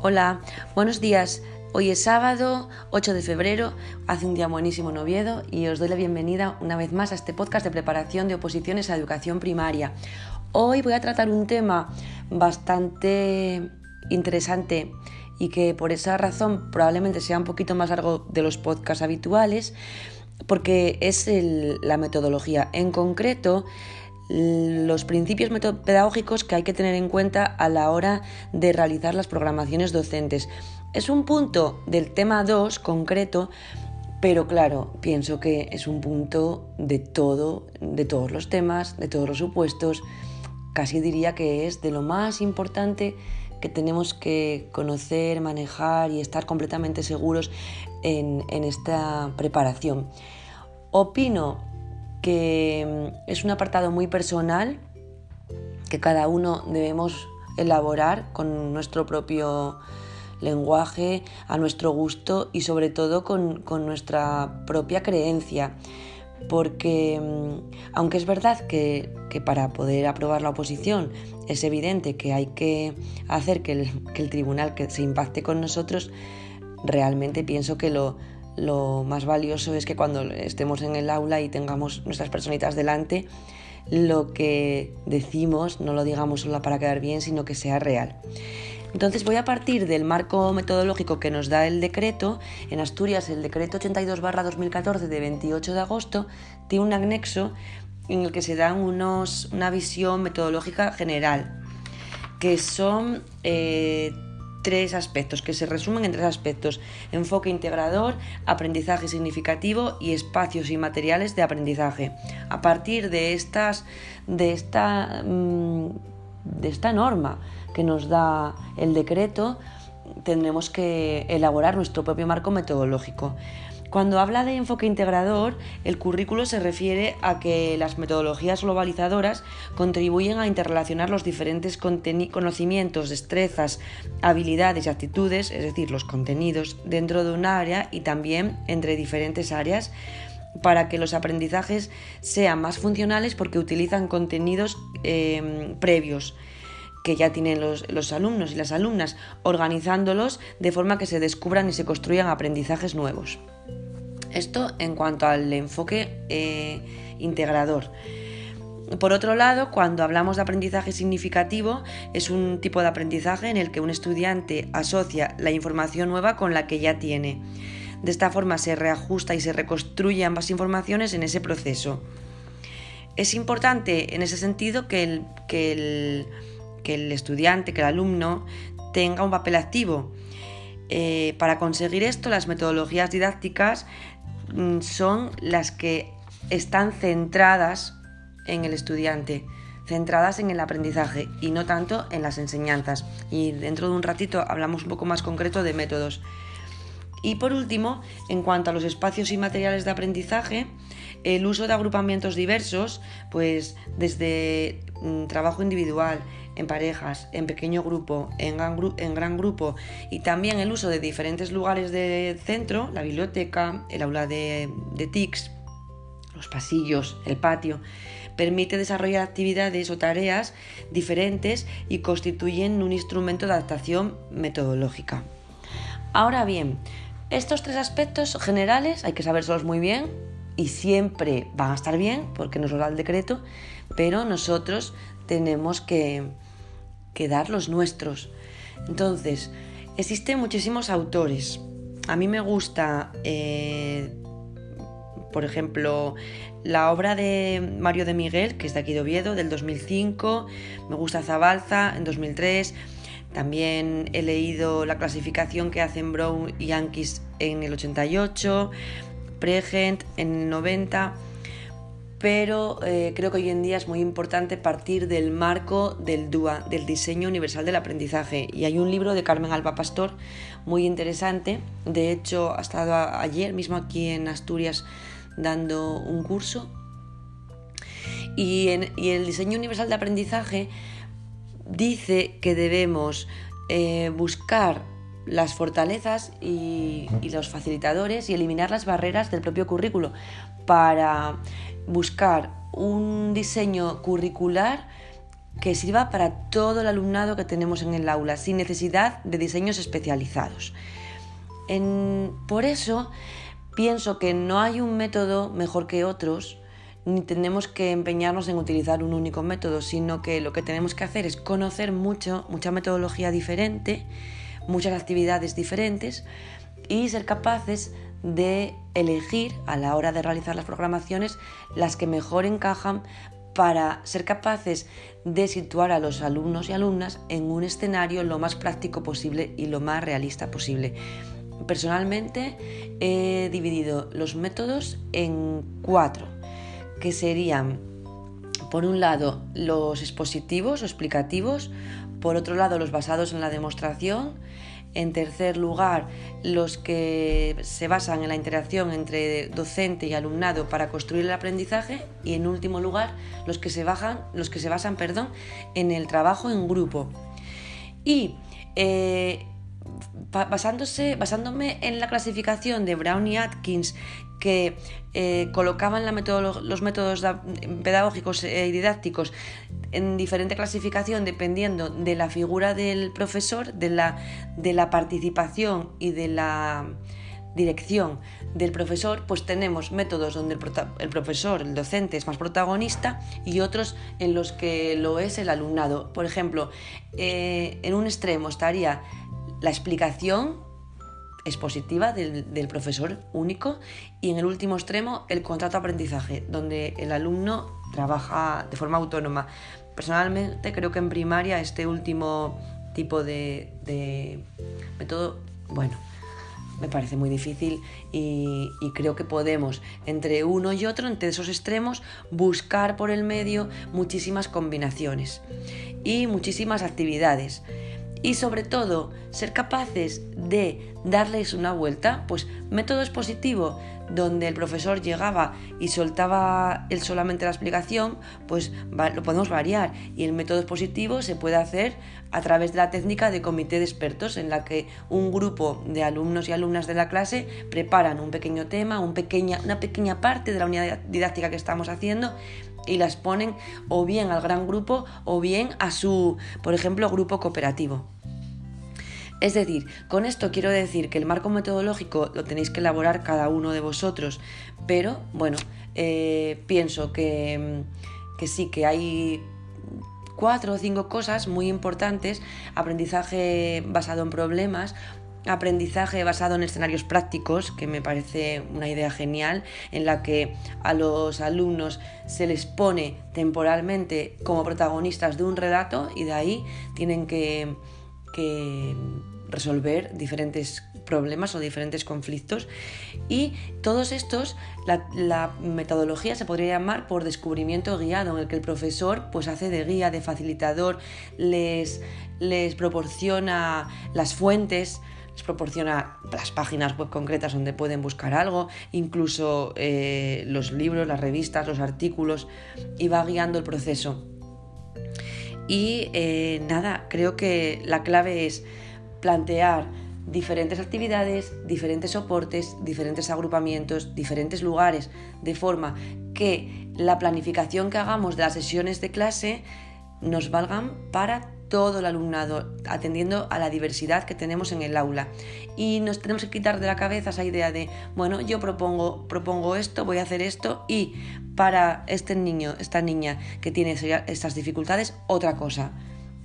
Hola, buenos días. Hoy es sábado 8 de febrero, hace un día buenísimo en Oviedo y os doy la bienvenida una vez más a este podcast de preparación de oposiciones a educación primaria. Hoy voy a tratar un tema bastante interesante y que por esa razón probablemente sea un poquito más largo de los podcasts habituales porque es la metodología. En concreto, los principios pedagógicos que hay que tener en cuenta a la hora de realizar las programaciones docentes. Es un punto del tema 2 concreto, pero claro, pienso que es un punto de todo, de todos los temas, de todos los supuestos. Casi diría que es de lo más importante que tenemos que conocer, manejar y estar completamente seguros en, en esta preparación. Opino que mm, es un apartado muy personal que cada uno debemos elaborar con nuestro propio lenguaje, a nuestro gusto y sobre todo con, nuestra propia creencia. Porque mm, aunque es verdad que, para poder aprobar la oposición es evidente que hay que hacer que el, que el tribunal que se impacte con nosotros, realmente pienso que lo, lo más valioso es que cuando estemos en el aula y tengamos nuestras personitas delante, lo que decimos no lo digamos solo para quedar bien, sino que sea real. Entonces voy a partir del marco metodológico que nos da el decreto. En Asturias el decreto 82-2014 de 28 de agosto tiene un anexo en el que se da unos, una visión metodológica general, que son eh, tres aspectos, que se resumen en tres aspectos. Enfoque integrador, aprendizaje significativo y espacios y materiales de aprendizaje. A partir de, estas, de, esta, mm, de esta norma que nos da el decreto, tendremos que elaborar nuestro propio marco metodológico. Cuando habla de enfoque integrador, el currículo se refiere a que las metodologías globalizadoras contribuyen a interrelacionar los diferentes conocimientos, destrezas, habilidades y actitudes, es decir, los contenidos, dentro de un área y también entre diferentes áreas para que los aprendizajes sean más funcionales porque utilizan contenidos eh, previos que ya tienen los, alumnos y las alumnas, organizándolos de forma que se descubran y se construyan aprendizajes nuevos. Esto en cuanto al enfoque eh, integrador. Por otro lado, cuando hablamos de aprendizaje significativo, es un tipo de aprendizaje en el que un estudiante asocia la información nueva con la que ya tiene. De esta forma se reajusta y se reconstruye ambas informaciones en ese proceso. Es importante en ese sentido que el, que el, estudiante, que el alumno tenga un papel activo. Eh, para conseguir esto, las metodologías didácticas Mm, son las que están centradas en el estudiante, centradas en el aprendizaje y no tanto en las enseñanzas. Y dentro de un ratito hablamos un poco más concreto de métodos. Y por último, en cuanto a los espacios y materiales de aprendizaje, el uso de agrupamientos diversos, pues desde mm, trabajo individual, en parejas, en pequeño grupo, en gran, grupo y también el uso de diferentes lugares de centro, la biblioteca, el aula de, de TICS, los pasillos, el patio, permite desarrollar actividades o tareas diferentes y constituyen un instrumento de adaptación metodológica. Ahora bien, estos tres aspectos generales hay que sabérselos muy bien y siempre van a estar bien porque nos lo da el decreto, pero nosotros tenemos que, que dar los nuestros. Entonces, existen muchísimos autores. A mí me gusta, eh, por ejemplo, la obra de Mario de Miguel, que es de aquí de Oviedo, del 2005. Me gusta Zabalza, en 2003. También he leído la clasificación que hacen Brown y Yankees en el 88, Pregent en el 90 pero eh, creo que hoy en día es muy importante partir del marco del DUA, del Diseño Universal del Aprendizaje. Y hay un libro de Carmen Alba Pastor muy interesante, de hecho ha estado ayer mismo aquí en Asturias dando un curso. Y, el Diseño Universal de Aprendizaje dice que debemos eh, buscar las fortalezas y, los facilitadores y eliminar las barreras del propio currículo para buscar un diseño curricular que sirva para todo el alumnado que tenemos en el aula, sin necesidad de diseños especializados. por eso pienso que no hay un método mejor que otros, ni tenemos que empeñarnos en utilizar un único método, sino que lo que tenemos que hacer es conocer mucho, mucha metodología diferente, muchas actividades diferentes y ser capaces de elegir a la hora de realizar las programaciones las que mejor encajan para ser capaces de situar a los alumnos y alumnas en un escenario lo más práctico posible y lo más realista posible. Personalmente he dividido los métodos en cuatro, que serían, por un lado, los expositivos o explicativos, por otro lado, los basados en la demostración, en tercer lugar, los que se basan en la interacción entre docente y alumnado para construir el aprendizaje y en último lugar, los que se, los que se basan perdón, en el trabajo en grupo. Y eh, basándose, basándome en la clasificación de Brown y Atkins que eh, colocaban los métodos pedagógicos y didácticos en diferente clasificación dependiendo de la figura del profesor, de la, de la participación y de la dirección del profesor, pues tenemos métodos donde el, profesor, el docente es más protagonista y otros en los que lo es el alumnado. Por ejemplo, eh, en un extremo estaría la explicación expositiva del, profesor único y en el último extremo el contrato aprendizaje, donde el alumno trabaja de forma autónoma. Personalmente creo que en primaria este último tipo de, método, bueno, me parece muy difícil y, creo que podemos entre uno y otro, entre esos extremos, buscar por el medio muchísimas combinaciones y muchísimas actividades y sobre todo ser capaces de darles una vuelta, pues método expositivo donde el profesor llegaba y soltaba él solamente la explicación, pues lo podemos variar. Y el método expositivo se puede hacer a través de la técnica de comité de expertos en la que un grupo de alumnos y alumnas de la clase preparan un pequeño tema, un pequeña, una pequeña parte de la unidad didáctica que estamos haciendo y las ponen o bien al gran grupo o bien a su, por ejemplo, grupo cooperativo. Es decir, con esto quiero decir que el marco metodológico lo tenéis que elaborar cada uno de vosotros, pero bueno, eh, pienso que, que sí, que hay cuatro o cinco cosas muy importantes, aprendizaje basado en problemas, aprendizaje basado en escenarios prácticos, que me parece una idea genial, en la que a los alumnos se les pone temporalmente como protagonistas de un relato y de ahí tienen que, resolver diferentes problemas o diferentes conflictos. Y todos estos la, la, metodología se podría llamar por descubrimiento guiado en el que el profesor pues hace de guía de facilitador les, les proporciona las fuentes proporciona las páginas web concretas donde pueden buscar algo, incluso eh, los libros, las revistas, los artículos, y va guiando el proceso. Y eh, nada, creo que la clave es plantear diferentes actividades, diferentes soportes, diferentes agrupamientos, diferentes lugares, de forma que la planificación que hagamos de las sesiones de clase nos valgan para todo el alumnado, atendiendo a la diversidad que tenemos en el aula. Y nos tenemos que quitar de la cabeza esa idea de, bueno, yo propongo, propongo esto, voy a hacer esto y para este niño, esta niña que tiene estas dificultades, otra cosa.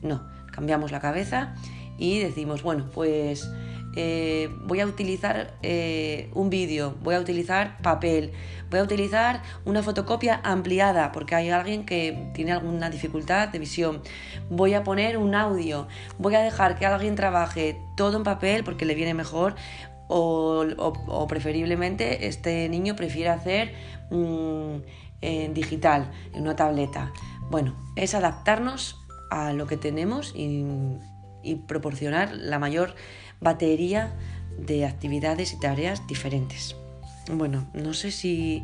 No, cambiamos la cabeza y decimos, bueno, pues eh, voy a utilizar eh, un vídeo, voy a utilizar papel, voy a utilizar una fotocopia ampliada porque hay alguien que tiene alguna dificultad de visión, voy a poner un audio, voy a dejar que alguien trabaje todo en papel porque le viene mejor o, preferiblemente este niño prefiere hacer mm, en digital, en una tableta. Bueno, es adaptarnos a lo que tenemos y proporcionar la mayor batería de actividades y tareas diferentes. Bueno, no sé si,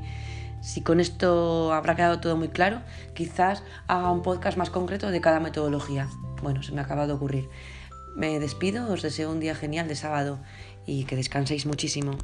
si con esto habrá quedado todo muy claro. Quizás haga un podcast más concreto de cada metodología. Bueno, se me acaba de ocurrir. Me despido, os deseo un día genial de sábado y que descanséis muchísimo.